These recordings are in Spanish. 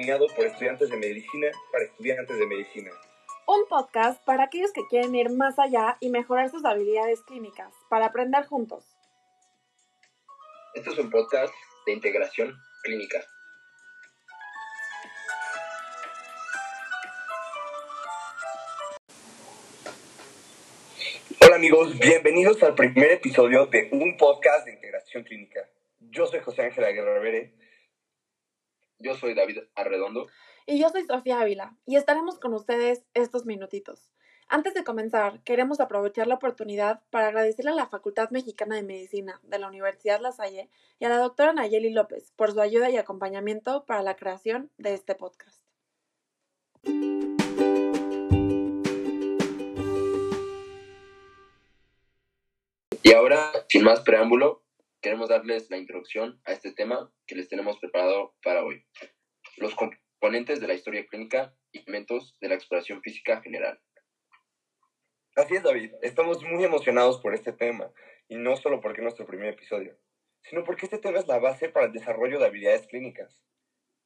un podcast diseñado por estudiantes de medicina para estudiantes de medicina. Un podcast para aquellos que quieren ir más allá y mejorar sus habilidades clínicas, para aprender juntos. Este es un podcast de integración clínica. Hola amigos, bienvenidos al primer episodio de un podcast de integración clínica. Yo soy José Ángel Aguirre. Yo soy David Arredondo. Y yo soy Sofía Ávila, y estaremos con ustedes estos minutitos. Antes de comenzar, queremos aprovechar la oportunidad para agradecerle a la Facultad Mexicana de Medicina de la Universidad La Salle y a la doctora Nayeli López por su ayuda y acompañamiento para la creación de este podcast. Y ahora, sin más preámbulo, queremos darles la introducción a este tema que les tenemos preparado para hoy. Los componentes de la historia clínica y elementos de la exploración física general. Así es, David. Estamos muy emocionados por este tema, y no solo porque es nuestro primer episodio, sino porque este tema es la base para el desarrollo de habilidades clínicas.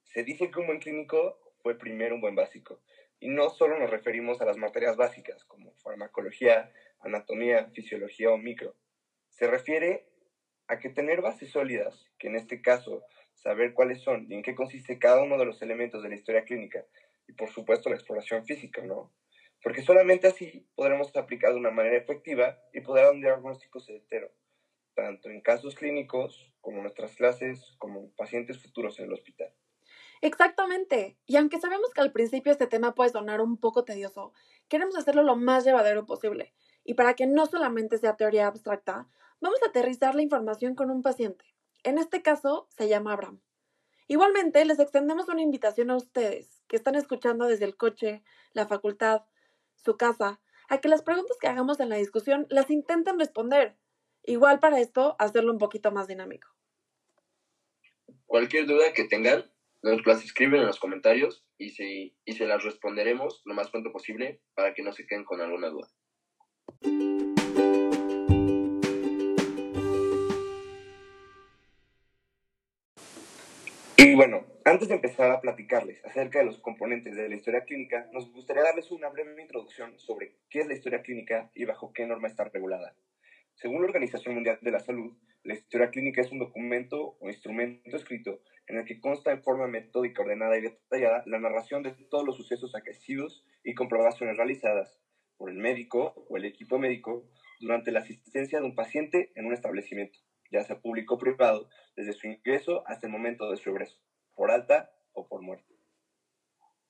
Se dice que un buen clínico fue primero un buen básico, y no solo nos referimos a las materias básicas como farmacología, anatomía, fisiología o micro. Se refiere a que tener bases sólidas, que en este caso saber cuáles son y en qué consiste cada uno de los elementos de la historia clínica, y por supuesto la exploración física, ¿no? Porque solamente así podremos aplicar de una manera efectiva y poder dar un diagnóstico certero, tanto en casos clínicos como en nuestras clases, como en pacientes futuros en el hospital. Exactamente. Y aunque sabemos que al principio este tema puede sonar un poco tedioso, queremos hacerlo lo más llevadero posible. Y para que no solamente sea teoría abstracta, vamos a aterrizar la información con un paciente. En este caso se llama Abraham. Igualmente, les extendemos una invitación a ustedes que están escuchando desde el coche, la facultad, su casa, a que las preguntas que hagamos en la discusión las intenten responder. Igual para esto, hacerlo un poquito más dinámico. Cualquier duda que tengan, nos las escriben en los comentarios y se, y se las responderemos lo más pronto posible para que no se queden con alguna duda. Y bueno, antes de empezar a platicarles acerca de los componentes de la historia clínica, nos gustaría darles una breve introducción sobre qué es la historia clínica y bajo qué norma está regulada. Según la Organización Mundial de la Salud, la historia clínica es un documento o instrumento escrito en el que consta en forma metódica, ordenada y detallada la narración de todos los sucesos acaecidos y comprobaciones realizadas por el médico o el equipo médico durante la asistencia de un paciente en un establecimiento, ya sea público o privado, desde su ingreso hasta el momento de su egreso, por alta o por muerte.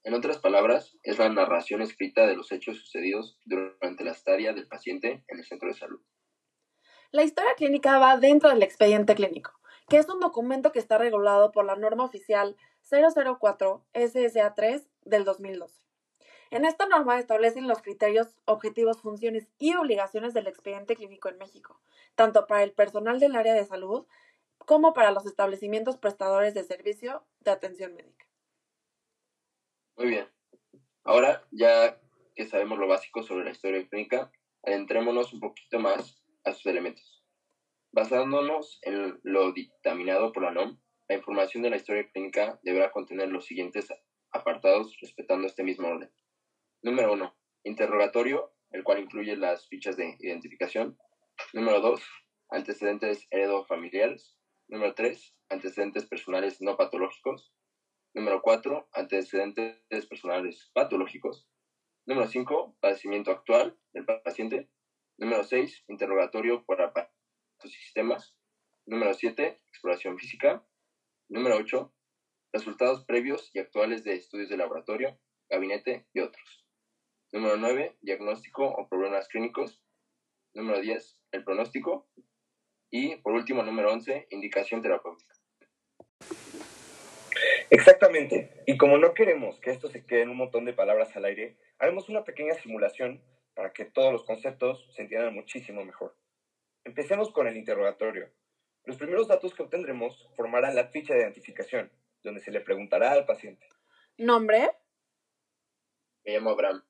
En otras palabras, es la narración escrita de los hechos sucedidos durante la estadía del paciente en el centro de salud. La historia clínica va dentro del expediente clínico, que es un documento que está regulado por la norma oficial 004 SSA 3 del 2012. En esta norma establecen los criterios, objetivos, funciones y obligaciones del expediente clínico en México, tanto para el personal del área de salud como para los establecimientos prestadores de servicio de atención médica. Muy bien. Ahora, ya que sabemos lo básico sobre la historia clínica, adentrémonos un poquito más a sus elementos. Basándonos en lo dictaminado por la NOM, la información de la historia clínica deberá contener los siguientes apartados respetando este mismo orden. Número 1. Interrogatorio, el cual incluye las fichas de identificación. Número 2. Antecedentes heredofamiliares. Número 3. Antecedentes personales no patológicos. Número 4. Antecedentes personales patológicos. Número 5. Padecimiento actual del paciente. Número 6. Interrogatorio por aparatos y sistemas. Número 7. Exploración física. Número 8. Resultados previos y actuales de estudios de laboratorio, gabinete y otros. Número 9. Diagnóstico o problemas clínicos. Número 10. El pronóstico. Y por último, número 11. Indicación terapéutica. Exactamente. Y como no queremos que esto se quede en un montón de palabras al aire, haremos una pequeña simulación para que todos los conceptos se entiendan muchísimo mejor. Empecemos con el interrogatorio. Los primeros datos que obtendremos formarán la ficha de identificación, donde se le preguntará al paciente. ¿Nombre? Me llamo Abraham.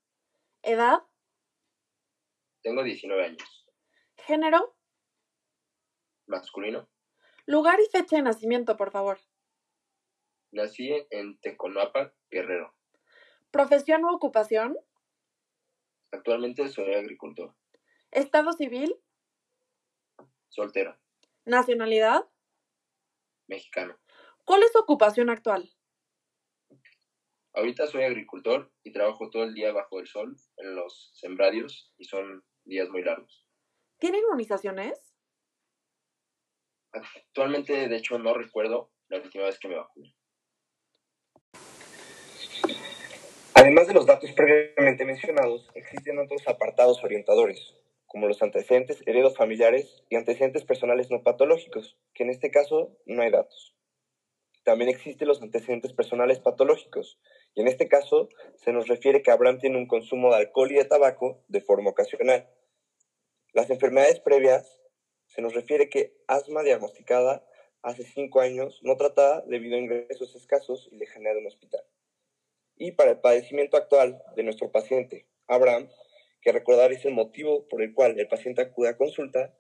¿Edad? Tengo 19 años. ¿Género? Masculino. Lugar y fecha de nacimiento, por favor. Nací en Teconapan, Guerrero. ¿Profesión u ocupación? Actualmente soy agricultor. ¿Estado civil? Soltero. ¿Nacionalidad? Mexicano. ¿Cuál es su ocupación actual? Ahorita soy agricultor y trabajo todo el día bajo el sol en los sembradios y son días muy largos. ¿Tiene inmunizaciones? Actualmente, de hecho, no recuerdo la última vez que me vacuné. Además de los datos previamente mencionados, existen otros apartados orientadores, como los antecedentes heredos familiares y antecedentes personales no patológicos, que en este caso no hay datos. También existen los antecedentes personales patológicos, y en este caso se nos refiere que Abraham tiene un consumo de alcohol y de tabaco de forma ocasional. Las enfermedades previas se nos refiere que asma diagnosticada hace cinco años, no tratada debido a ingresos escasos y lejanía de un hospital. Y para el padecimiento actual de nuestro paciente, Abraham, que recordar es el motivo por el cual el paciente acude a consulta,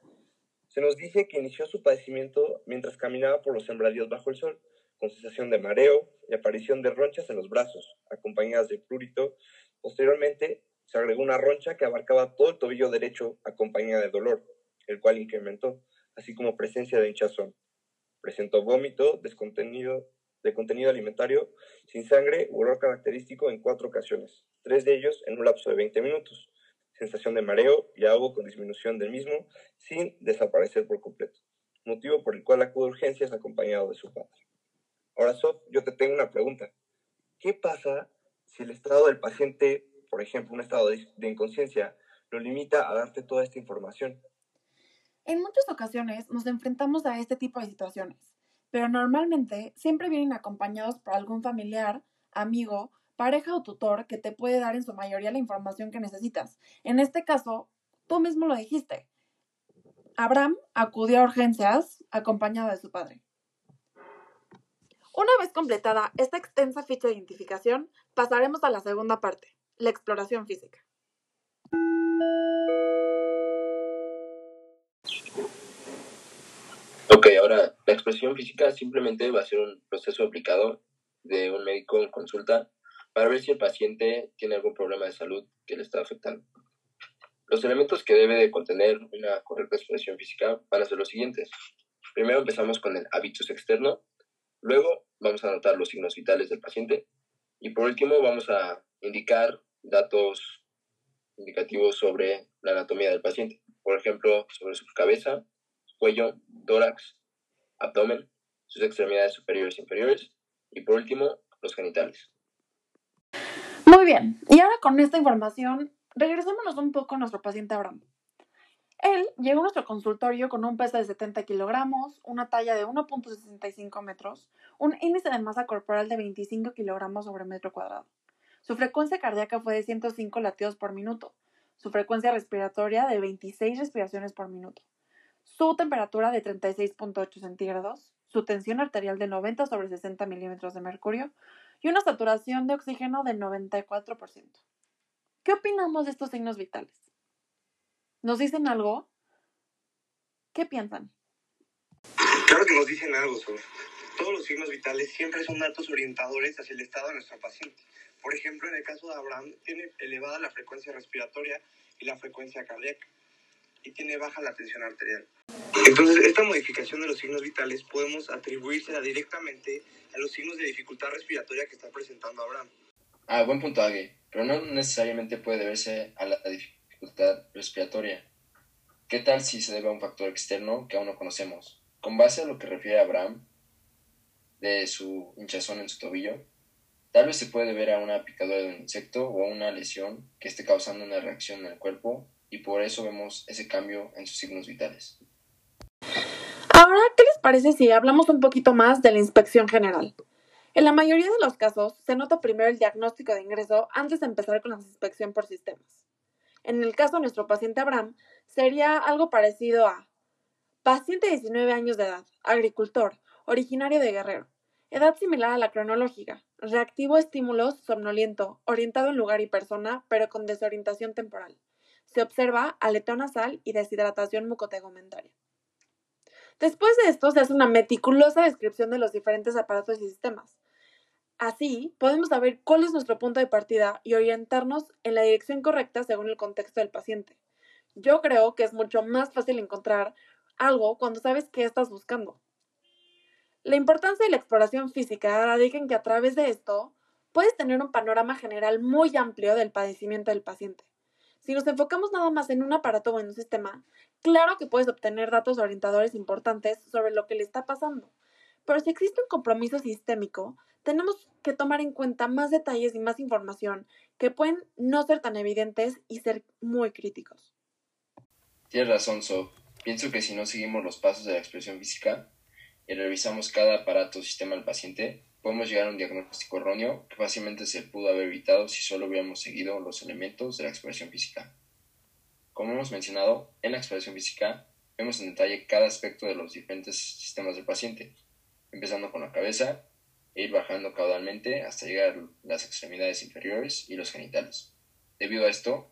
se nos dice que inició su padecimiento mientras caminaba por los sembradíos bajo el sol, con sensación de mareo y aparición de ronchas en los brazos, acompañadas de prurito. Posteriormente, se agregó una roncha que abarcaba todo el tobillo derecho, acompañada de dolor, el cual incrementó, así como presencia de hinchazón. Presentó vómito descontenido, de contenido alimentario sin sangre u olor característico en cuatro ocasiones, tres de ellos en un lapso de 20 minutos. Sensación de mareo y ahogo con disminución del mismo sin desaparecer por completo, motivo por el cual acude a urgencias acompañado de su padre. Ahora, Sof, yo te tengo una pregunta. ¿Qué pasa si el estado del paciente, por ejemplo, un estado de, inconsciencia, lo limita a darte toda esta información? En muchas ocasiones nos enfrentamos a este tipo de situaciones, pero normalmente siempre vienen acompañados por algún familiar, amigo, pareja o tutor que te puede dar en su mayoría la información que necesitas. En este caso, tú mismo lo dijiste. Abraham acudió a urgencias acompañado de su padre. Una vez completada esta extensa ficha de identificación, pasaremos a la segunda parte, la exploración física. Ok, ahora la expresión física simplemente va a ser un proceso aplicado de un médico en consulta para ver si el paciente tiene algún problema de salud que le está afectando. Los elementos que debe de contener una correcta expresión física van a ser los siguientes. Primero empezamos con el hábitus externo, Luego vamos a anotar los signos vitales del paciente y por último vamos a indicar datos indicativos sobre la anatomía del paciente. Por ejemplo, sobre su cabeza, cuello, tórax, abdomen, sus extremidades superiores e inferiores y por último los genitales. Muy bien, y ahora con esta información regresémonos un poco a nuestro paciente Abraham. Él llegó a nuestro consultorio con un peso de 70 kilogramos, una talla de 1.65 metros, un índice de masa corporal de 25 kilogramos sobre metro cuadrado. Su frecuencia cardíaca fue de 105 latidos por minuto, su frecuencia respiratoria de 26 respiraciones por minuto, su temperatura de 36.8 centígrados, su tensión arterial de 90 sobre 60 milímetros de mercurio y una saturación de oxígeno del 94%. ¿Qué opinamos de estos signos vitales? ¿Nos dicen algo? ¿Qué piensan? Claro que nos dicen algo, sobre Todos los signos vitales siempre son datos orientadores hacia el estado de nuestro paciente. Por ejemplo, en el caso de Abraham, tiene elevada la frecuencia respiratoria y la frecuencia cardíaca y tiene baja la tensión arterial. Entonces, esta modificación de los signos vitales podemos atribuírsela directamente a los signos de dificultad respiratoria que está presentando Abraham. Ah, buen punto, Agui, pero no necesariamente puede deberse a la dificultad respiratoria. ¿Qué tal si se debe a un factor externo que aún no conocemos? Con base a lo que refiere Abraham de su hinchazón en su tobillo, tal vez se puede deber a una picadura de un insecto o a una lesión que esté causando una reacción en el cuerpo y por eso vemos ese cambio en sus signos vitales. Ahora, ¿qué les parece si hablamos un poquito más de la inspección general? En la mayoría de los casos se nota primero el diagnóstico de ingreso antes de empezar con la inspección por sistemas. En el caso de nuestro paciente Abraham, sería algo parecido a paciente de 19 años de edad, agricultor, originario de Guerrero, edad similar a la cronológica, reactivo estímulos, somnoliento, orientado en lugar y persona, pero con desorientación temporal. Se observa aleteo nasal y deshidratación mucotegumentaria. Después de esto se hace una meticulosa descripción de los diferentes aparatos y sistemas. Así, podemos saber cuál es nuestro punto de partida y orientarnos en la dirección correcta según el contexto del paciente. Yo creo que es mucho más fácil encontrar algo cuando sabes qué estás buscando. La importancia de la exploración física radica en que a través de esto puedes tener un panorama general muy amplio del padecimiento del paciente. Si nos enfocamos nada más en un aparato o en un sistema, claro que puedes obtener datos orientadores importantes sobre lo que le está pasando. Pero si existe un compromiso sistémico, tenemos que tomar en cuenta más detalles y más información que pueden no ser tan evidentes y ser muy críticos. Tienes razón, So. Pienso que si no seguimos los pasos de la expresión física y revisamos cada aparato o sistema del paciente, podemos llegar a un diagnóstico erróneo que fácilmente se pudo haber evitado si solo hubiéramos seguido los elementos de la expresión física. Como hemos mencionado, en la expresión física vemos en detalle cada aspecto de los diferentes sistemas del paciente, empezando con la cabeza e ir bajando caudalmente hasta llegar a las extremidades inferiores y los genitales. Debido a esto,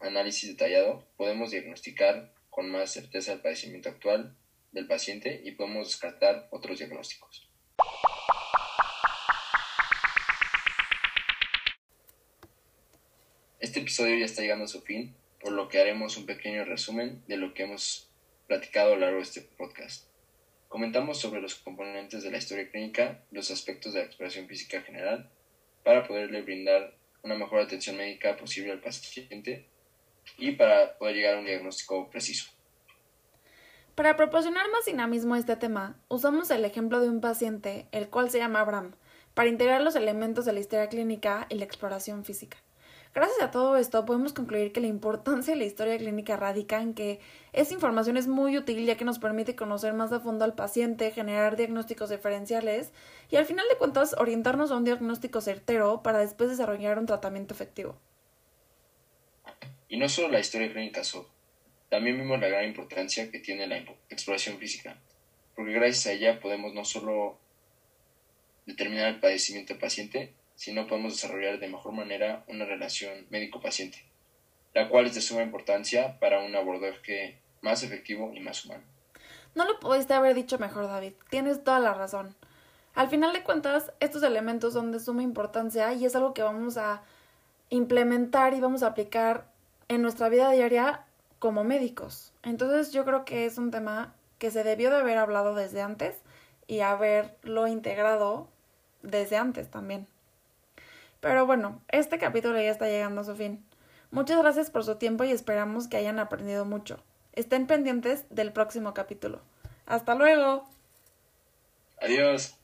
análisis detallado, podemos diagnosticar con más certeza el padecimiento actual del paciente y podemos descartar otros diagnósticos. Este episodio ya está llegando a su fin, por lo que haremos un pequeño resumen de lo que hemos platicado a lo largo de este podcast. Comentamos sobre los componentes de la historia clínica, los aspectos de la exploración física general, para poderle brindar una mejor atención médica posible al paciente y para poder llegar a un diagnóstico preciso. Para proporcionar más dinamismo a este tema, usamos el ejemplo de un paciente, el cual se llama Abraham, para integrar los elementos de la historia clínica y la exploración física. Gracias a todo esto podemos concluir que la importancia de la historia clínica radica en que esa información es muy útil ya que nos permite conocer más a fondo al paciente, generar diagnósticos diferenciales y al final de cuentas orientarnos a un diagnóstico certero para después desarrollar un tratamiento efectivo. Y no solo la historia clínica, también vimos la gran importancia que tiene la exploración física, porque gracias a ella podemos no solo determinar el padecimiento del paciente, sino podemos desarrollar de mejor manera una relación médico-paciente, la cual es de suma importancia para un abordaje más efectivo y más humano. No lo pudiste haber dicho mejor, David. Tienes toda la razón. Al final de cuentas, estos elementos son de suma importancia y es algo que vamos a implementar y vamos a aplicar en nuestra vida diaria como médicos. Entonces yo creo que es un tema que se debió de haber hablado desde antes y haberlo integrado desde antes también. Pero bueno, este capítulo ya está llegando a su fin. Muchas gracias por su tiempo y esperamos que hayan aprendido mucho. Estén pendientes del próximo capítulo. Hasta luego. Adiós.